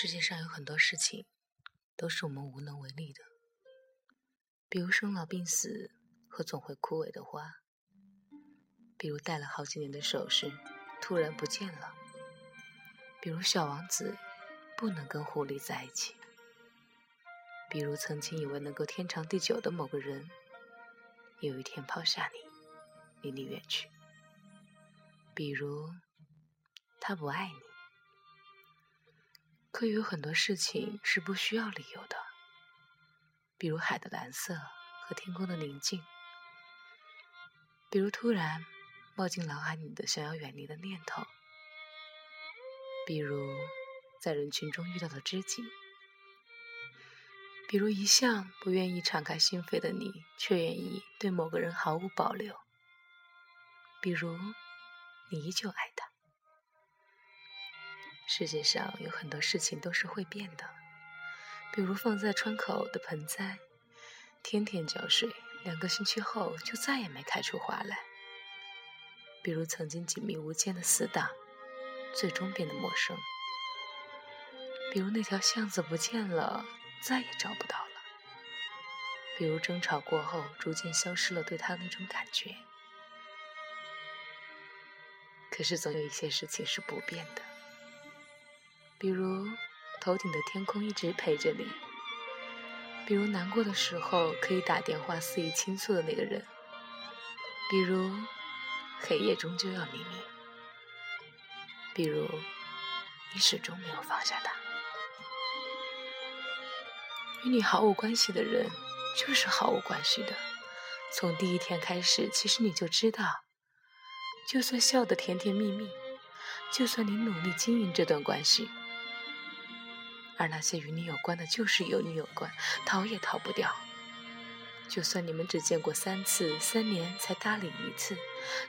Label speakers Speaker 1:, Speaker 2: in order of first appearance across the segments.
Speaker 1: 世界上有很多事情都是我们无能为力的，比如生老病死和总会枯萎的花，比如戴了好几年的首饰突然不见了，比如小王子不能跟狐狸在一起，比如曾经以为能够天长地久的某个人，有一天抛下你，离你远去，比如他不爱你。可有很多事情是不需要理由的，比如海的蓝色和天空的宁静，比如突然冒进脑海里的想要远离的念头，比如在人群中遇到的知己，比如一向不愿意敞开心扉的你，却愿意对某个人毫无保留，比如你依旧爱他。世界上有很多事情都是会变的，比如放在窗口的盆栽，天天浇水，两个星期后就再也没开出花来；比如曾经紧密无间的死党，最终变得陌生；比如那条巷子不见了，再也找不到了；比如争吵过后，逐渐消失了对他那种感觉。可是总有一些事情是不变的。比如，头顶的天空一直陪着你；比如，难过的时候可以打电话肆意倾诉的那个人；比如，黑夜终究要黎明；比如，你始终没有放下他。与你毫无关系的人，就是毫无关系的。从第一天开始，其实你就知道，就算笑得甜甜蜜蜜，就算你努力经营这段关系。而那些与你有关的，就是与你有关，逃也逃不掉。就算你们只见过三次，三年才搭理一次；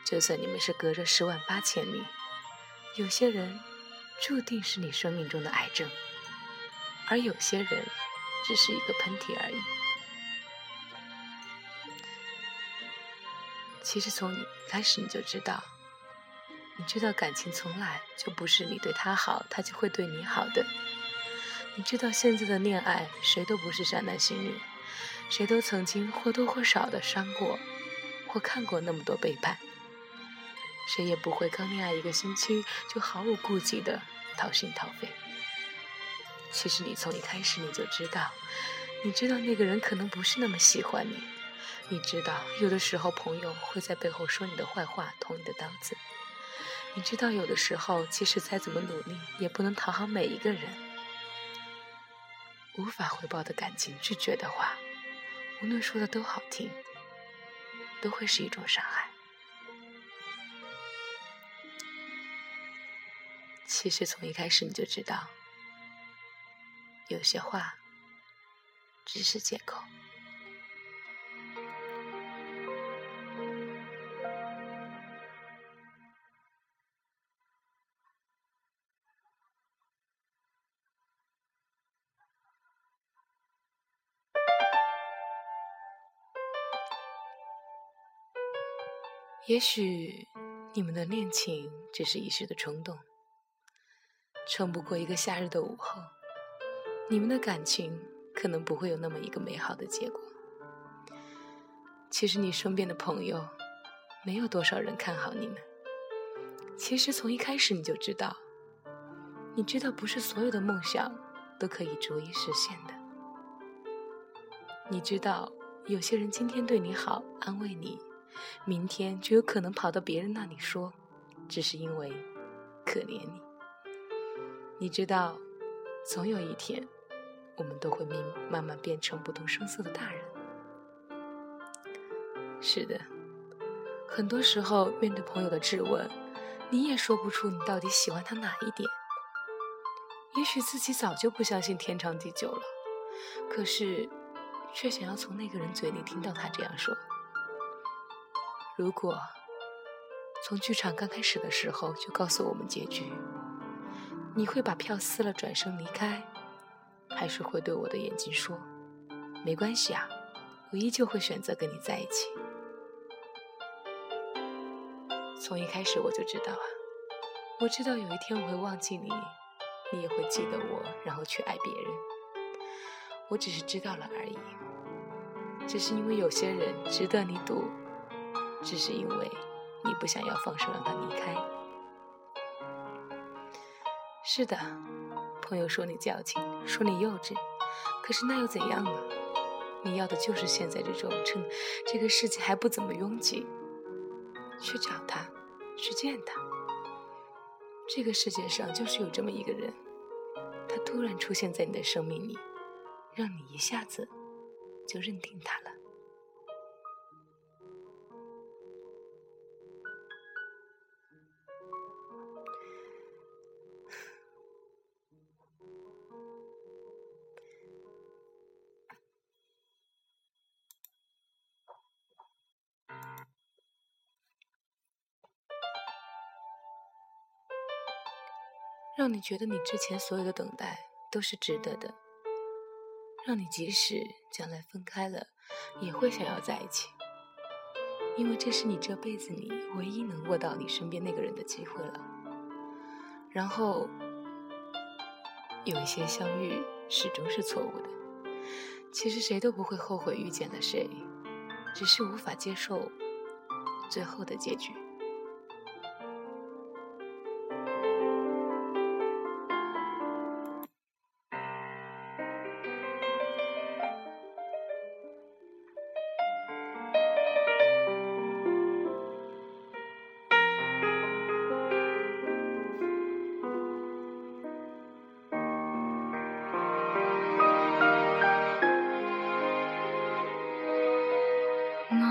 Speaker 1: 就算你们是隔着十万八千里，有些人注定是你生命中的癌症，而有些人只是一个喷嚏而已。其实从你开始你就知道，你知道感情从来就不是你对他好，他就会对你好的。你知道现在的恋爱，谁都不是善男信女，谁都曾经或多或少的伤过，或看过那么多背叛，谁也不会刚恋爱一个星期就毫无顾忌的掏心掏肺。其实你从一开始你就知道，你知道那个人可能不是那么喜欢你，你知道有的时候朋友会在背后说你的坏话，捅你的刀子，你知道有的时候即使再怎么努力，也不能讨好每一个人。无法回报的感情，拒绝的话，无论说的都好听，都会是一种伤害。其实从一开始你就知道，有些话只是借口。也许你们的恋情只是一时的冲动，撑不过一个夏日的午后。你们的感情可能不会有那么一个美好的结果。其实你身边的朋友，没有多少人看好你们。其实从一开始你就知道，你知道不是所有的梦想都可以逐一实现的。你知道有些人今天对你好，安慰你。明天就有可能跑到别人那里说，只是因为可怜你。你知道，总有一天，我们都会慢慢慢变成不动声色的大人。是的，很多时候面对朋友的质问，你也说不出你到底喜欢他哪一点。也许自己早就不相信天长地久了，可是，却想要从那个人嘴里听到他这样说。如果从剧场刚开始的时候就告诉我们结局，你会把票撕了转身离开，还是会对我的眼睛说：“没关系啊，我依旧会选择跟你在一起。”从一开始我就知道啊，我知道有一天我会忘记你，你也会记得我，然后去爱别人。我只是知道了而已，只是因为有些人值得你赌，只是因为你不想要放手让他离开。是的，朋友说你矫情，说你幼稚，可是那又怎样呢？你要的就是现在这种趁这个世界还不怎么拥挤，去找他，去见他。这个世界上就是有这么一个人，他突然出现在你的生命里，让你一下子就认定他了。让你觉得你之前所有的等待都是值得的，让你即使将来分开了，也会想要在一起，因为这是你这辈子里唯一能握到你身边那个人的机会了。然后，有一些相遇始终是错误的，其实谁都不会后悔遇见了谁，只是无法接受最后的结局。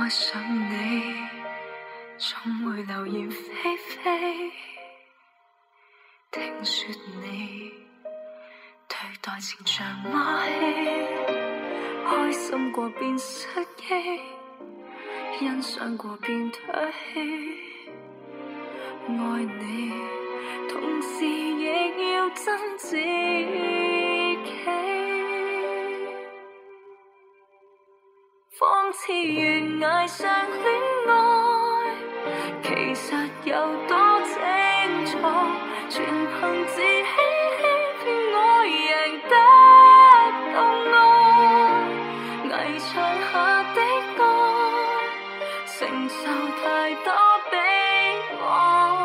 Speaker 2: 爱上你，总会流言蜚蜚。听说你对待情像马戏，开心过便失忆，欣赏过便唾弃。爱你，同时亦要真自己。仿似悬崖上恋爱，其实有多清楚，全凭自欺欺骗我，赢得到爱。危墙下的爱，承受太多悲哀，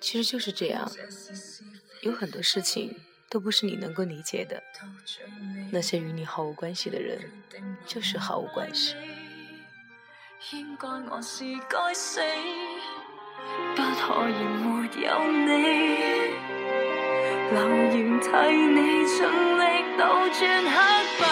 Speaker 1: 其实就是这样，有很多事情都不是你能够理解的。那些与你毫无关系的人，就是毫无关系。
Speaker 2: 应该我是该死，不可以没有你。留言替你尽力黑白。